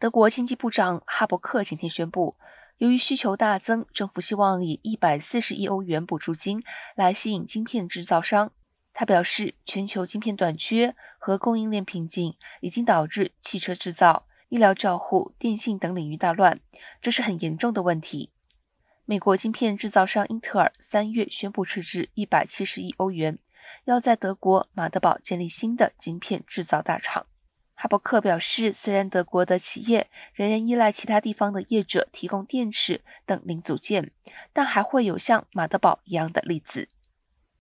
德国经济部长哈伯克今天宣布，由于需求大增，政府希望以一百四十亿欧元补助金来吸引晶片制造商。他表示，全球晶片短缺和供应链瓶颈已经导致汽车制造、医疗照护、电信等领域大乱，这是很严重的问题。美国晶片制造商英特尔三月宣布斥资一百七十亿欧元，要在德国马德堡建立新的晶片制造大厂。哈伯克表示，虽然德国的企业仍然依赖其他地方的业者提供电池等零组件，但还会有像马德堡一样的例子。